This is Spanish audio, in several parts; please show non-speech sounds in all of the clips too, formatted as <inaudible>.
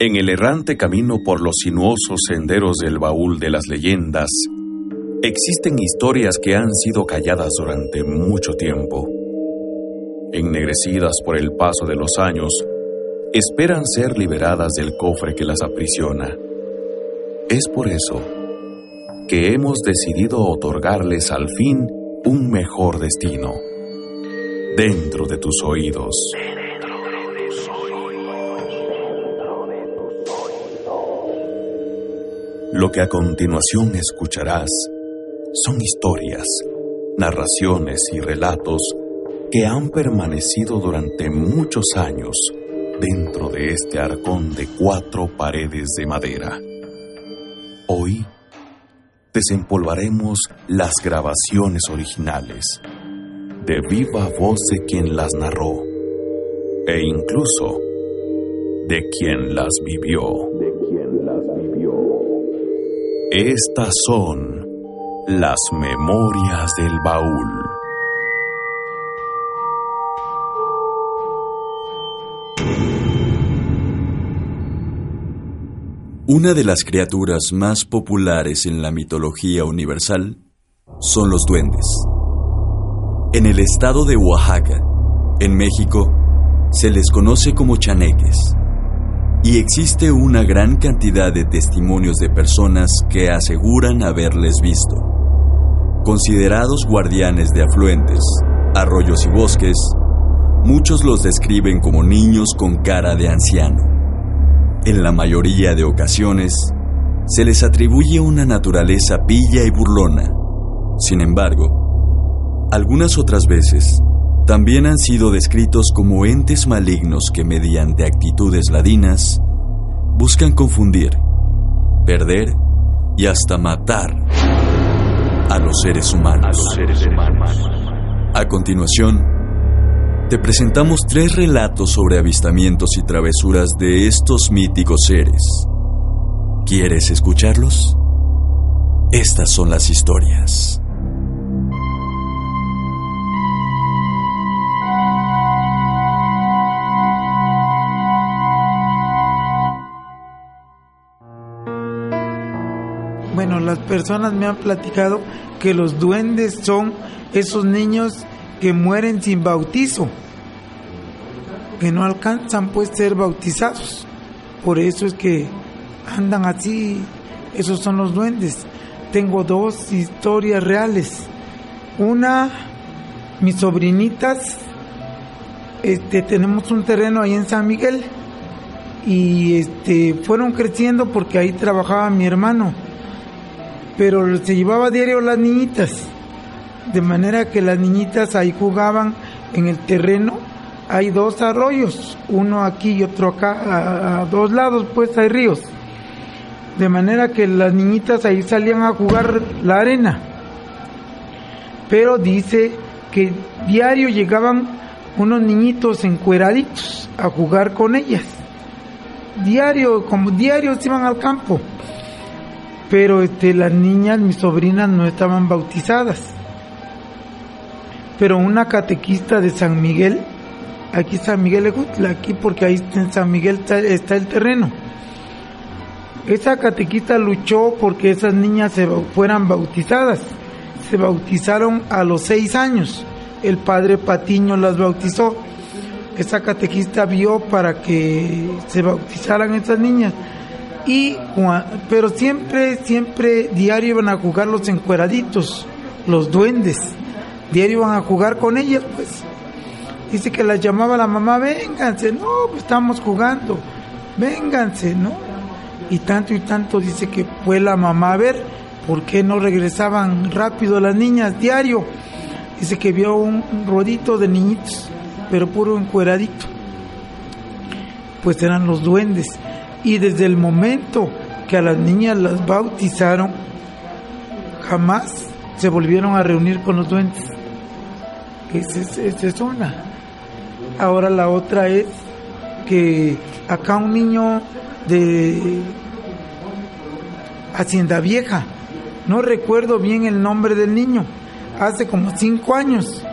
En el errante camino por los sinuosos senderos del baúl de las leyendas, existen historias que han sido calladas durante mucho tiempo. Ennegrecidas por el paso de los años, esperan ser liberadas del cofre que las aprisiona. Es por eso que hemos decidido otorgarles al fin un mejor destino. Dentro de tus oídos. Lo que a continuación escucharás son historias, narraciones y relatos que han permanecido durante muchos años dentro de este arcón de cuatro paredes de madera. Hoy desempolvaremos las grabaciones originales de viva voz de quien las narró e incluso de quien las vivió. Estas son las memorias del baúl. Una de las criaturas más populares en la mitología universal son los duendes. En el estado de Oaxaca, en México, se les conoce como chaneques y existe una gran cantidad de testimonios de personas que aseguran haberles visto. Considerados guardianes de afluentes, arroyos y bosques, muchos los describen como niños con cara de anciano. En la mayoría de ocasiones, se les atribuye una naturaleza pilla y burlona. Sin embargo, algunas otras veces también han sido descritos como entes malignos que mediante actitudes ladinas buscan confundir, perder y hasta matar a los seres humanos. A continuación, te presentamos tres relatos sobre avistamientos y travesuras de estos míticos seres. ¿Quieres escucharlos? Estas son las historias. Las personas me han platicado que los duendes son esos niños que mueren sin bautizo, que no alcanzan pues ser bautizados. Por eso es que andan así, esos son los duendes. Tengo dos historias reales. Una, mis sobrinitas, este, tenemos un terreno ahí en San Miguel y este, fueron creciendo porque ahí trabajaba mi hermano pero se llevaba diario las niñitas, de manera que las niñitas ahí jugaban en el terreno. Hay dos arroyos, uno aquí y otro acá, a, dos lados pues hay ríos. De manera que las niñitas ahí salían a jugar la arena. Pero dice que diario llegaban unos niñitos encueraditos a jugar con ellas. Diario, como diarios iban al campo pero este, las niñas, mis sobrinas, no estaban bautizadas. Pero una catequista de San Miguel, aquí San Miguel Ejutla, aquí porque ahí en San Miguel está, el terreno. Esa catequista luchó porque esas niñas se fueran bautizadas. Se bautizaron a los seis años. El padre Patiño las bautizó. Esa catequista vio para que se bautizaran esas niñas y pero siempre siempre diario iban a jugar los encueraditos los duendes. Diario iban a jugar con ellas pues. Dice que las llamaba la mamá vénganse no pues estamos jugando vénganse no y tanto y tanto dice que fue la mamá a ver por qué no regresaban rápido las niñas diario. Dice que vio un rodito de niñitos pero puro encueradito. Pues eran los duendes y desde el momento que a las niñas las bautizaron, jamás se volvieron a reunir con los duendes. Esa es, una. Ahora la otra es que acá un niño de Hacienda Vieja, no recuerdo bien el nombre del niño, hace como cinco años,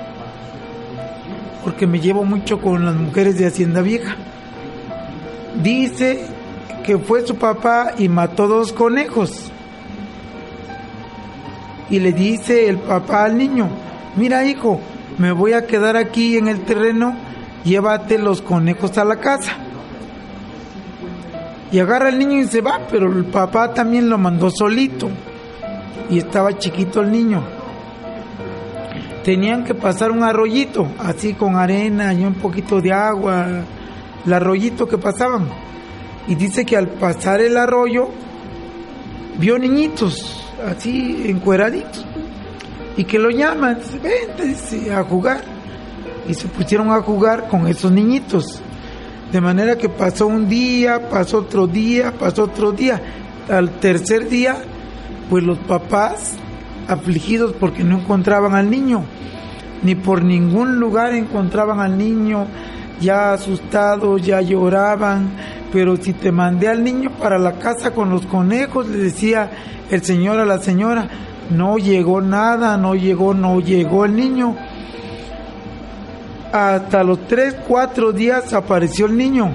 porque me llevo mucho con las mujeres de Hacienda Vieja. Dice que fue su papá y mató dos conejos. Y le dice el papá al niño, mira hijo, me voy a quedar aquí en el terreno, llévate los conejos a la casa. Y agarra el niño y se va, pero el papá también lo mandó solito. Y estaba chiquito el niño. Tenían que pasar un arroyito, así con arena y un poquito de agua, el arroyito que pasaban. Y dice que al pasar el arroyo, vio niñitos, así encueraditos, y que lo llaman, vente a jugar. Y se pusieron a jugar con esos niñitos. De manera que pasó un día, pasó otro día, pasó otro día. Al tercer día, pues los papás, afligidos porque no encontraban al niño, ni por ningún lugar encontraban al niño, ya asustados, ya lloraban, pero si te mandé al niño para la casa con los conejos, le decía el señor a la señora, no llegó nada, no llegó, no llegó el niño hasta los tres, cuatro días apareció el niño.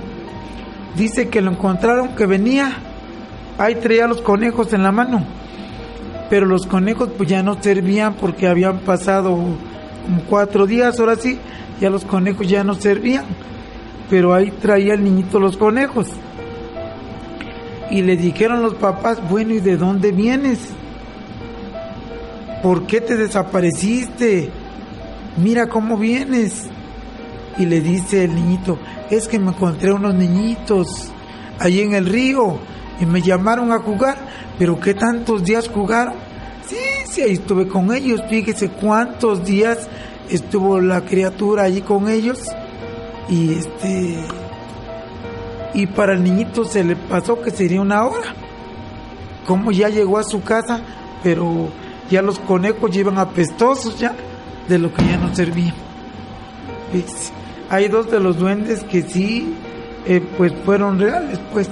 Dice que lo encontraron que venía. Ahí traía los conejos en la mano. Pero los conejos pues ya no servían porque habían pasado cuatro días, ahora sí, ya los conejos ya no servían. Pero ahí traía el niñito los conejos. Y le dijeron los papás, bueno, ¿y de dónde vienes? ¿Por qué te desapareciste? Mira cómo vienes y le dice el niñito, es que me encontré unos niñitos allí en el río y me llamaron a jugar, pero ¿qué tantos días jugaron? Sí, sí, ahí estuve con ellos, fíjese cuántos días estuvo la criatura allí con ellos y este y para el niñito se le pasó que sería una hora. Como ya llegó a su casa, pero ya los conejos llevan apestosos ya de lo que ya no servía. Hay dos de los duendes que sí, eh, pues fueron reales, pues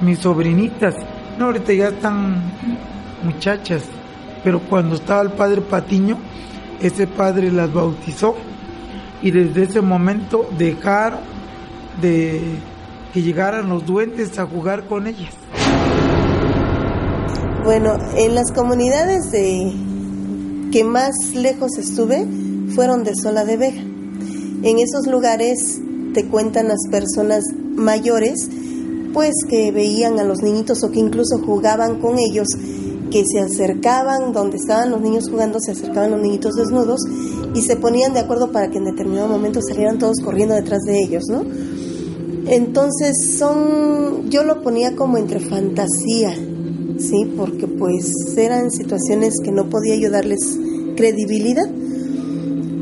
mis sobrinitas. No, ahorita ya están muchachas, pero cuando estaba el padre Patiño, ese padre las bautizó y desde ese momento dejaron de que llegaran los duendes a jugar con ellas. Bueno, en las comunidades de que más lejos estuve fueron de Sola de Vega. En esos lugares te cuentan las personas mayores, pues que veían a los niñitos o que incluso jugaban con ellos, que se acercaban donde estaban los niños jugando, se acercaban los niñitos desnudos y se ponían de acuerdo para que en determinado momento salieran todos corriendo detrás de ellos, ¿no? Entonces son, yo lo ponía como entre fantasía, ¿sí? Porque pues eran situaciones que no podía yo darles credibilidad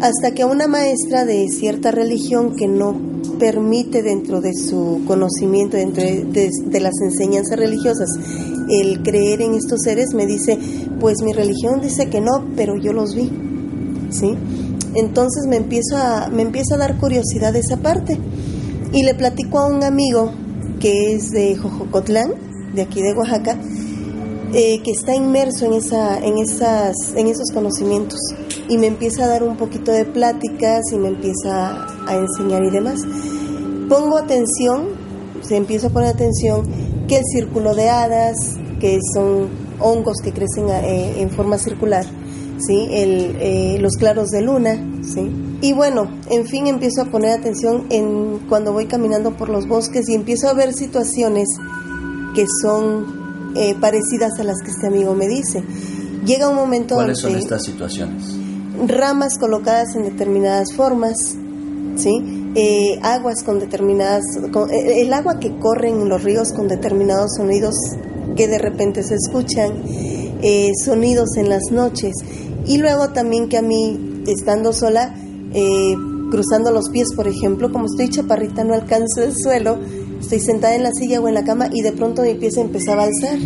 hasta que una maestra de cierta religión que no permite dentro de su conocimiento, dentro de, las enseñanzas religiosas, el creer en estos seres, me dice, pues mi religión dice que no, pero yo los vi, ¿sí? Entonces me empiezo a, me empieza a dar curiosidad esa parte y le platico a un amigo que es de Jojocotlán, de aquí de Oaxaca, eh, que está inmerso en, esa, en, esas, en esos conocimientos y me empieza a dar un poquito de pláticas y me empieza a enseñar y demás. Pongo atención, se empieza a poner atención que el círculo de hadas, que son hongos que crecen eh, en forma circular, ¿sí? El, eh, los claros de luna, ¿sí? Y bueno, en fin, empiezo a poner atención en cuando voy caminando por los bosques y empiezo a ver situaciones que son eh, parecidas a las que este amigo me dice. Llega un momento ¿Cuáles son estas situaciones? ramas colocadas en determinadas formas, ¿sí? Eh, aguas con determinadas, eh, el agua que corre en los ríos con determinados sonidos que de repente se escuchan, eh, sonidos en las noches y luego también que a mí estando sola cruzando los pies por ejemplo como estoy chaparrita no alcanzo el suelo estoy sentada en la silla o en la cama y de pronto mi pie se empezaba a alzar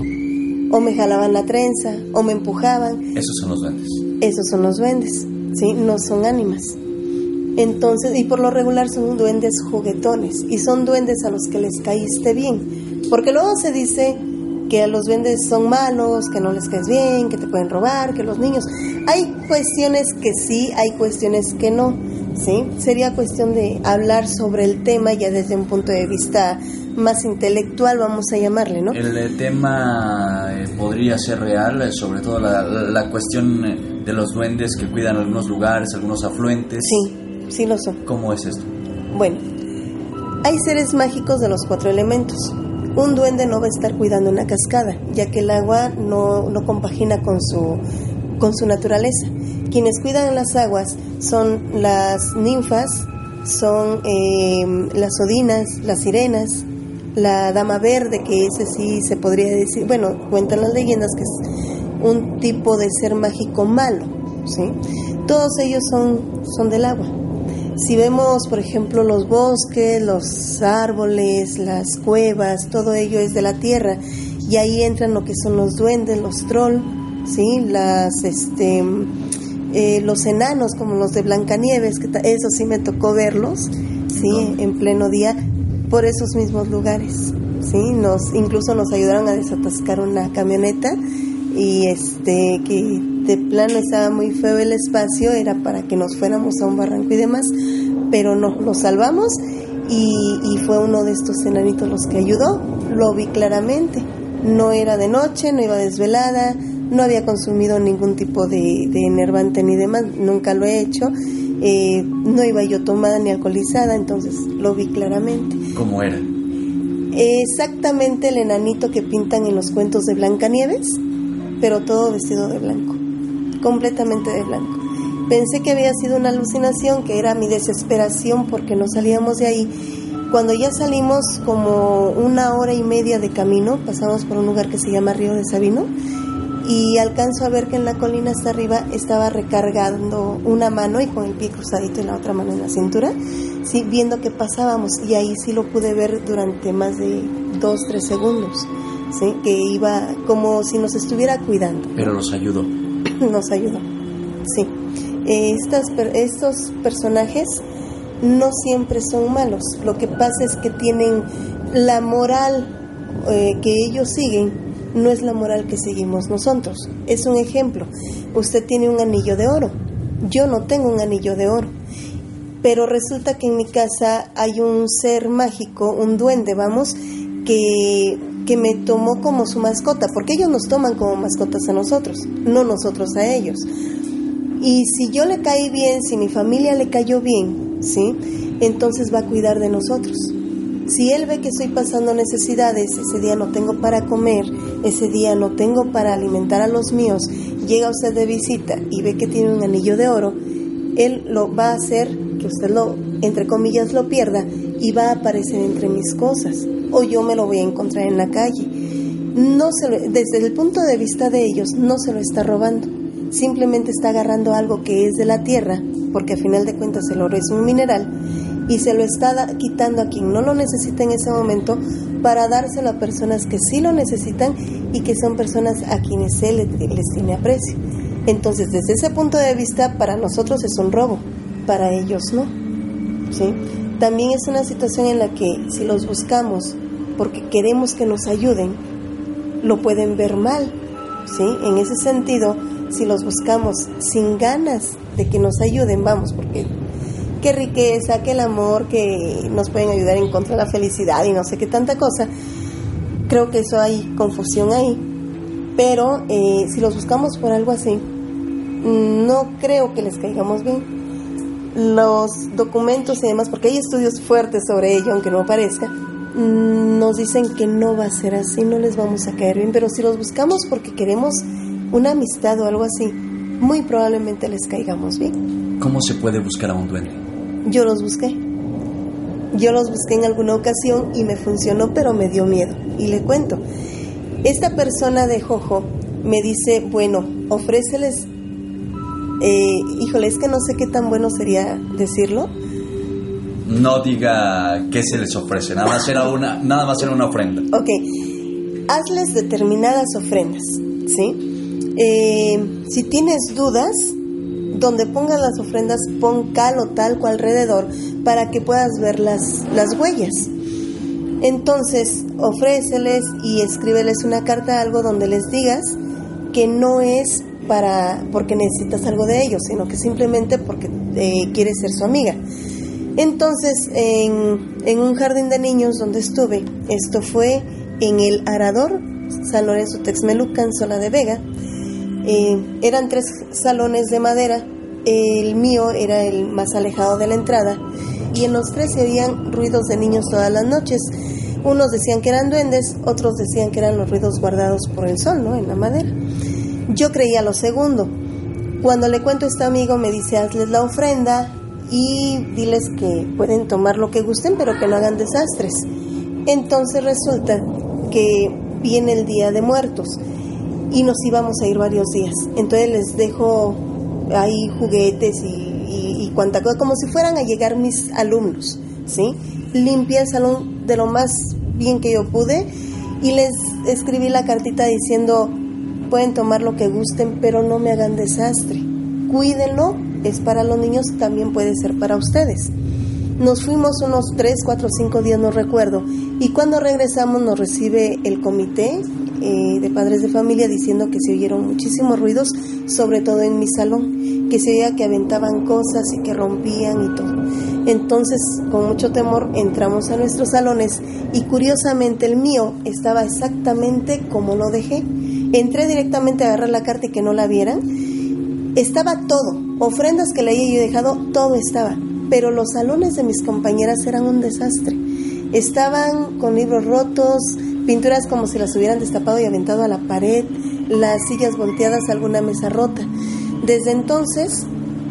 o me jalaban la trenza o me empujaban esos son los duendes esos son los duendes, ¿sí? No son ánimas. Entonces, y por lo regular son duendes juguetones y son duendes a los que les caíste bien. Porque luego se dice que a los duendes son malos, que no les caes bien, que te pueden robar, que los niños. Hay cuestiones que sí, hay cuestiones que no. ¿sí? Sería cuestión de hablar sobre el tema ya desde un punto de vista más intelectual, vamos a llamarle, ¿no? El, eh, tema eh, podría ser real, eh, sobre todo la, la, cuestión de los duendes que cuidan algunos lugares, algunos afluentes. Sí, sí lo son. ¿Cómo es esto? Bueno, hay seres mágicos de los cuatro elementos. Un duende no va a estar cuidando una cascada, ya que el agua no, no compagina con su, con su naturaleza. Quienes cuidan las aguas son las ninfas, son las odinas, las sirenas, la dama verde, que ese sí se podría decir, bueno, cuentan las leyendas que es un tipo de ser mágico malo, ¿sí? Todos ellos son, son del agua. Si vemos, por ejemplo, los bosques, los árboles, las cuevas, todo ello es de la tierra y ahí entran lo que son los duendes, los trolls, ¿sí? Las, este, eh, los enanos como los de Blancanieves, que eso sí me tocó verlos, ¿sí? En pleno día, por esos mismos lugares. ¿sí? Nos, incluso nos ayudaron a desatascar una camioneta y este que de plano estaba muy feo el espacio, era para que nos fuéramos a un barranco y demás, pero no, nos salvamos y, y fue uno de estos enanitos los que ayudó, lo vi claramente, no era de noche, no iba desvelada, no había consumido ningún tipo de, de enervante ni demás, nunca lo he hecho eh, no iba yo tomada ni alcoholizada, entonces lo vi claramente. ¿Cómo era? Exactamente el enanito que pintan en los cuentos de Blancanieves, pero todo vestido de blanco, completamente de blanco. Pensé que había sido una alucinación, que era mi desesperación porque no salíamos de ahí. Cuando ya salimos como una hora y media de camino, pasamos por un lugar que se llama Río de Sabino, y alcanzo a ver que en la colina hasta arriba estaba recargando una mano y con el pie cruzadito y la otra mano en la cintura, viendo que pasábamos y ahí sí lo pude ver durante más de dos, tres segundos, que iba como si nos estuviera cuidando. Pero nos ayudó. <coughs> nos ayudó, sí. Estas, estos personajes no siempre son malos, lo que pasa es que tienen la moral eh, que ellos siguen no es la moral que seguimos nosotros. Es un ejemplo. Usted tiene un anillo de oro. Yo no tengo un anillo de oro. Pero resulta que en mi casa hay un ser mágico, un duende, vamos, que, que me tomó como su mascota, porque ellos nos toman como mascotas a nosotros, no nosotros a ellos. Y si yo le caí bien, si mi familia le cayó bien, ¿sí? Entonces va a cuidar de nosotros. Si él ve que estoy pasando necesidades, ese día no tengo para comer, ese día no tengo para alimentar a los míos, llega usted de visita y ve que tiene un anillo de oro, él lo va a hacer que usted lo, entre comillas, lo pierda y va a aparecer entre mis cosas o yo me lo voy a encontrar en la calle. No se desde el punto de vista de ellos, no se lo está robando, simplemente está agarrando algo que es de la tierra, porque a final de cuentas el oro es un mineral y se lo está quitando a quien no lo necesita en ese momento para dárselo a personas que sí lo necesitan y que son personas a quienes él les tiene aprecio. Entonces, desde ese punto de vista, para nosotros es un robo, para ellos no. ¿sí? También es una situación en la que si los buscamos porque queremos que nos ayuden, lo pueden ver mal. ¿sí? En ese sentido, si los buscamos sin ganas de que nos ayuden, vamos, porque qué riqueza, que el amor, que nos pueden ayudar en contra de la felicidad y no sé qué tanta cosa. Creo que eso hay confusión ahí. Pero eh, si los buscamos por algo así, no creo que les caigamos bien. Los documentos y demás, porque hay estudios fuertes sobre ello, aunque no parezca, nos dicen que no va a ser así, no les vamos a caer bien. Pero si los buscamos porque queremos una amistad o algo así, muy probablemente les caigamos bien. ¿Cómo se puede buscar a un duende? yo los busqué. Yo los busqué en alguna ocasión y me funcionó, pero me dio miedo. Y le cuento, esta persona de Jojo me dice, bueno, ofréceles, eh, híjole, es que no sé qué tan bueno sería decirlo. No diga qué se les ofrece, nada más era una, nada más era una ofrenda. Ok, hazles determinadas ofrendas, ¿sí? Eh, si tienes dudas, donde pongas las ofrendas, pon cal o talco alrededor para que puedas ver las, las huellas. Entonces, ofréceles y escríbeles una carta, algo donde les digas que no es para porque necesitas algo de ellos, sino que simplemente porque eh, quieres ser su amiga. Entonces, en, en, un jardín de niños donde estuve, esto fue en el Arador, San Lorenzo Texmelucan, Sola de Vega, eh, eran tres salones de madera, el mío era el más alejado de la entrada, y en los tres se oían ruidos de niños todas las noches. Unos decían que eran duendes, otros decían que eran los ruidos guardados por el sol, ¿no? En la madera. Yo creía lo segundo. Cuando le cuento a este amigo me dice, hazles la ofrenda y diles que pueden tomar lo que gusten, pero que no hagan desastres. Entonces resulta que viene el Día de Muertos y nos íbamos a ir varios días. Entonces les dejo ahí juguetes y, y, cuanta cosa, como si fueran a llegar mis alumnos, ¿sí? Limpié el salón de lo más bien que yo pude y les escribí la cartita diciendo, pueden tomar lo que gusten, pero no me hagan desastre. Cuídenlo, es para los niños, también puede ser para ustedes. Nos fuimos unos 3, 4, 5 días, no recuerdo, y cuando regresamos nos recibe el comité eh, de padres de familia diciendo que se oyeron muchísimos ruidos, sobre todo en mi salón, que se oía que aventaban cosas y que rompían y todo. Entonces, con mucho temor, entramos a nuestros salones y curiosamente el mío estaba exactamente como lo dejé. Entré directamente a agarrar la carta y que no la vieran. Estaba todo, ofrendas que le había yo dejado, todo estaba. Pero los salones de mis compañeras eran un desastre. Estaban con libros rotos, pinturas como si las hubieran destapado y aventado a la pared, las sillas volteadas, alguna mesa rota. Desde entonces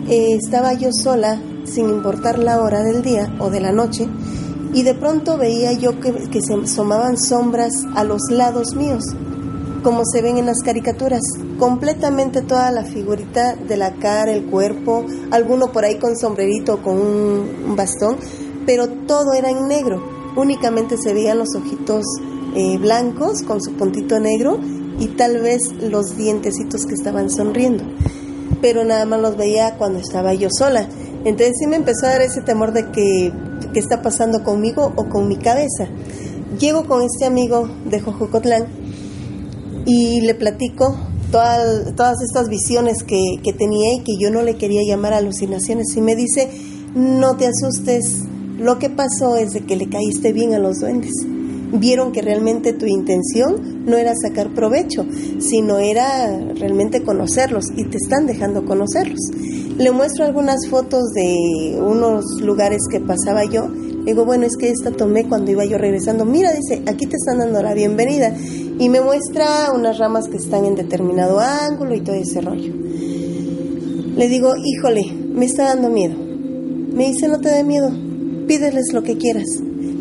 eh, estaba yo sola, sin importar la hora del día o de la noche, y de pronto veía yo que, que se asomaban sombras a los lados míos, como se ven en las caricaturas, completamente toda la figurita de la cara, el cuerpo, alguno por ahí con sombrerito o con un bastón, pero todo era en negro, únicamente se veían los ojitos eh, blancos con su puntito negro y tal vez los dientecitos que estaban sonriendo. Pero nada más los veía cuando estaba yo sola. Entonces sí me empezó a dar ese temor de que qué está pasando conmigo o con mi cabeza. Llego con este amigo de Jojocotlán y le platico todas, todas estas visiones que, que tenía y que yo no le quería llamar alucinaciones. Y me dice, no te asustes, lo que pasó es de que le caíste bien a los duendes vieron que realmente tu intención no era sacar provecho, sino era realmente conocerlos y te están dejando conocerlos. Le muestro algunas fotos de unos lugares que pasaba yo. Digo, bueno, es que esta tomé cuando iba yo regresando. Mira, dice, aquí te están dando la bienvenida. Y me muestra unas ramas que están en determinado ángulo y todo ese rollo. Le digo, híjole, me está dando miedo. Me dice, no te dé miedo, pídeles lo que quieras.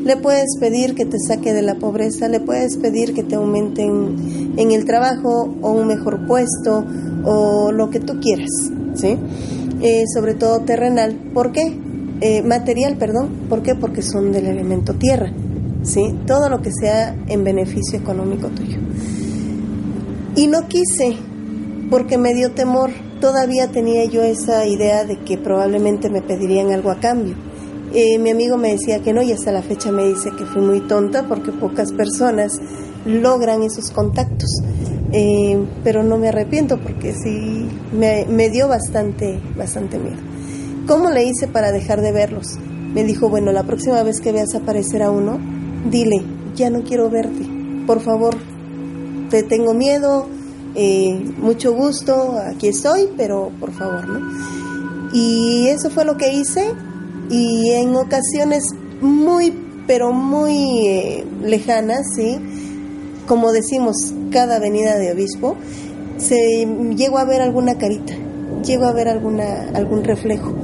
Le puedes pedir que te saque de la pobreza, le puedes pedir que te aumenten en el trabajo o un mejor puesto o lo que tú quieras, ¿sí? Eh, sobre todo terrenal. ¿Por qué? Eh, material, perdón. ¿Por qué? Porque son del elemento tierra, ¿sí? Todo lo que sea en beneficio económico tuyo. Y no quise, porque me dio temor. Todavía tenía yo esa idea de que probablemente me pedirían algo a cambio eh, mi amigo me decía que no y hasta la fecha me dice que fui muy tonta porque pocas personas logran esos contactos. Eh, pero no me arrepiento porque sí me, me, dio bastante, bastante miedo. ¿Cómo le hice para dejar de verlos? Me dijo, bueno, la próxima vez que veas aparecer a uno, dile, ya no quiero verte, por favor, te tengo miedo, eh, mucho gusto, aquí estoy, pero por favor, ¿no? Y eso fue lo que hice y en ocasiones muy, pero muy eh, lejanas, ¿sí? como decimos, cada venida de obispo, se llego a ver alguna carita, llego a ver alguna, algún reflejo.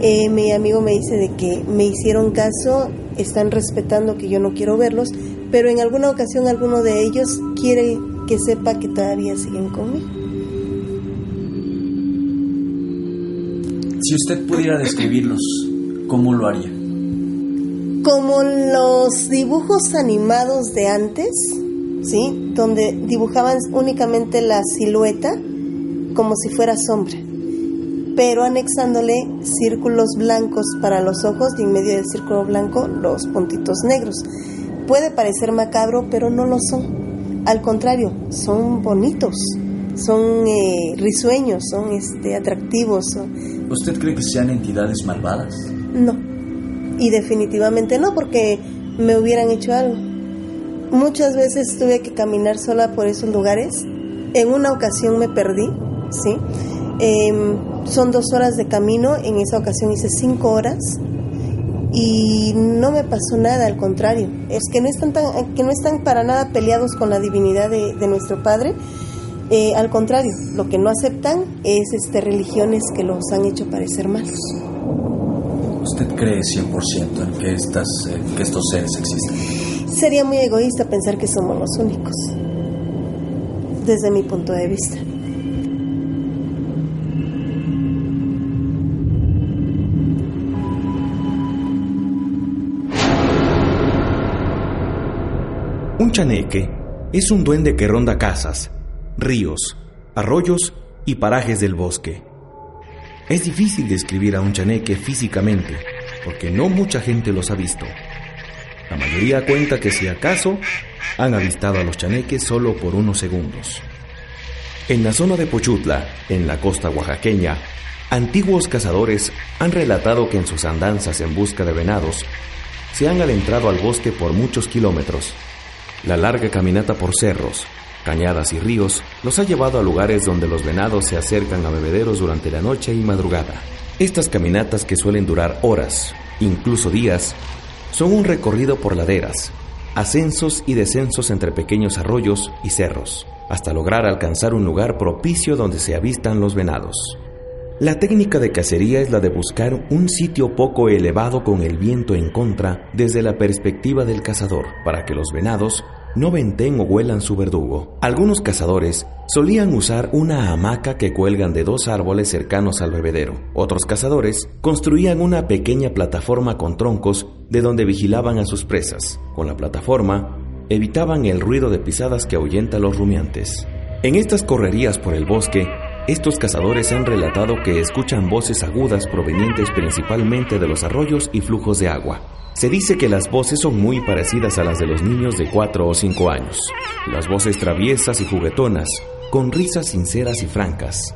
Eh, mi amigo me dice de que me hicieron caso, están respetando que yo no quiero verlos, pero en alguna ocasión alguno de ellos quiere que sepa que todavía siguen conmigo. Si usted pudiera describirlos, ¿cómo lo haría? Como los dibujos animados de antes, ¿sí? Donde dibujaban únicamente la silueta como si fuera sombra, pero anexándole círculos blancos para los ojos y en medio del círculo blanco los puntitos negros. Puede parecer macabro, pero no lo son. Al contrario, son bonitos, son eh, risueños, son este, atractivos. ¿Usted cree que sean entidades malvadas? No, y definitivamente no, porque me hubieran hecho algo. Muchas veces tuve que caminar sola por esos lugares. En una ocasión me perdí, ¿sí? Em, son dos horas de camino, en esa ocasión hice cinco horas y no me pasó nada, al contrario. Es que no están, que no están para nada peleados con la divinidad de, nuestro Padre. Eh, al contrario, lo que no aceptan es este, religiones que los han hecho parecer malos. ¿Usted cree 100% en que, estas, eh, que estos seres existen? Sería muy egoísta pensar que somos los únicos, desde mi punto de vista. Chaneque es un duende que ronda casas, ríos, arroyos y parajes del bosque. Es difícil describir a un chaneque físicamente, porque no mucha gente los ha visto. La mayoría cuenta que si acaso han avistado a los chaneques solo por unos segundos. En la zona de Pochutla, en la costa oaxaqueña, antiguos cazadores han relatado que en sus andanzas en busca de venados se han adentrado al bosque por muchos kilómetros la larga caminata por cerros, cañadas y ríos los ha llevado a lugares donde los venados se acercan a bebederos durante la noche y madrugada. Estas caminatas que suelen durar horas, incluso días, son un recorrido por laderas, ascensos y descensos entre pequeños arroyos y cerros, hasta lograr alcanzar un lugar propicio donde se avistan los venados. La técnica de cacería es la de buscar un sitio poco elevado con el viento en contra desde la perspectiva del cazador, para que los venados no venten o huelan su verdugo. Algunos cazadores solían usar una hamaca que cuelgan de dos árboles cercanos al bebedero. Otros cazadores construían una pequeña plataforma con troncos de donde vigilaban a sus presas. Con la plataforma evitaban el ruido de pisadas que ahuyenta a los rumiantes. En estas correrías por el bosque, estos cazadores han relatado que escuchan voces agudas provenientes principalmente de los arroyos y flujos de agua. Se dice que las voces son muy parecidas a las de los niños de 4 o 5 años. Las voces traviesas y juguetonas, con risas sinceras y francas,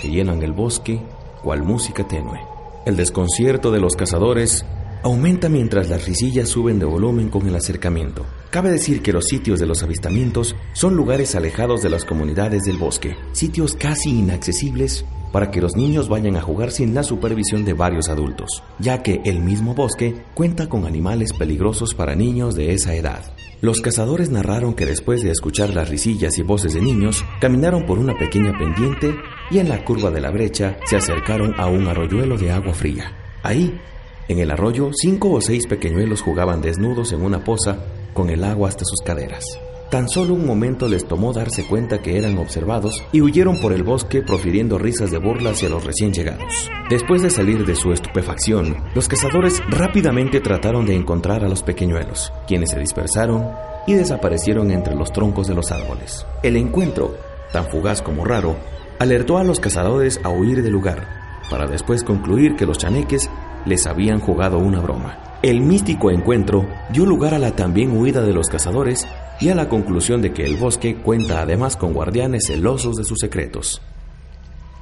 que llenan el bosque cual música tenue. El desconcierto de los cazadores aumenta mientras las risillas suben de volumen con el acercamiento. Cabe decir que los sitios de los avistamientos son lugares alejados de las comunidades del bosque, sitios casi inaccesibles para que los niños vayan a jugar sin la supervisión de varios adultos, ya que el mismo bosque cuenta con animales peligrosos para niños de esa edad. Los cazadores narraron que después de escuchar las risillas y voces de niños, caminaron por una pequeña pendiente y en la curva de la brecha se acercaron a un arroyuelo de agua fría. Ahí en el arroyo, cinco o seis pequeñuelos jugaban desnudos en una poza con el agua hasta sus caderas. Tan solo un momento les tomó darse cuenta que eran observados y huyeron por el bosque profiriendo risas de burla hacia los recién llegados. Después de salir de su estupefacción, los cazadores rápidamente trataron de encontrar a los pequeñuelos, quienes se dispersaron y desaparecieron entre los troncos de los árboles. El encuentro, tan fugaz como raro, alertó a los cazadores a huir del lugar, para después concluir que los chaneques les habían jugado una broma. El místico encuentro dio lugar a la también huida de los cazadores y a la conclusión de que el bosque cuenta además con guardianes celosos de sus secretos.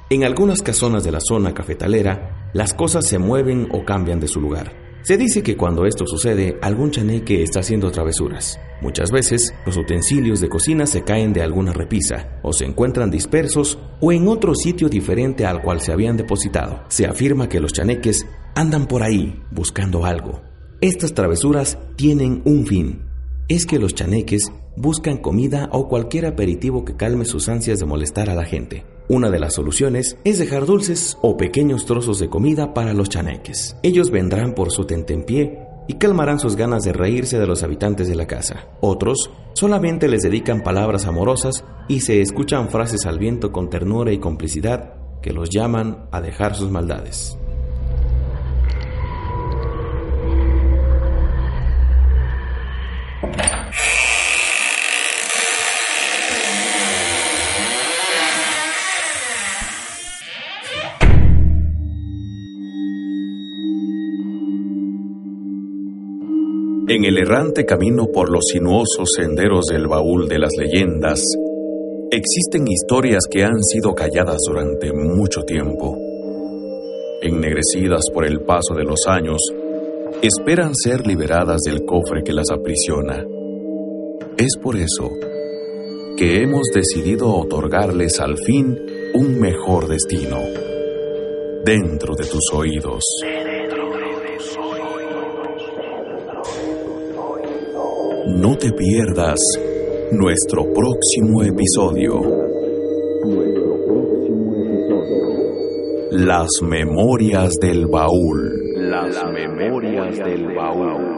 En algunas casonas de la zona cafetalera, las cosas se mueven o cambian de su lugar. Se dice que cuando esto sucede, algún chaneque está haciendo travesuras. Muchas veces, los utensilios de cocina se caen de alguna repisa, o se encuentran dispersos o en otro sitio diferente al cual se habían depositado. Se afirma que los chaneques andan por ahí buscando algo. Estas travesuras tienen un fin. Es que los chaneques buscan comida o cualquier aperitivo que calme sus ansias de molestar a la gente. Una de las soluciones es dejar dulces o pequeños trozos de comida para los chaneques. Ellos vendrán por su tentempié y calmarán sus ganas de reírse de los habitantes de la casa. Otros solamente les dedican palabras amorosas y se escuchan frases al viento con ternura y complicidad que los llaman a dejar sus maldades. En el errante camino por los sinuosos senderos del baúl de las leyendas, Existen historias que han sido calladas durante mucho tiempo. Ennegrecidas por el paso de los años, esperan ser liberadas del cofre que las aprisiona. Es por eso que hemos decidido otorgarles al fin un mejor destino. Dentro de tus oídos. No te pierdas nuestro próximo episodio. Las memorias del baúl. Las memorias del baúl.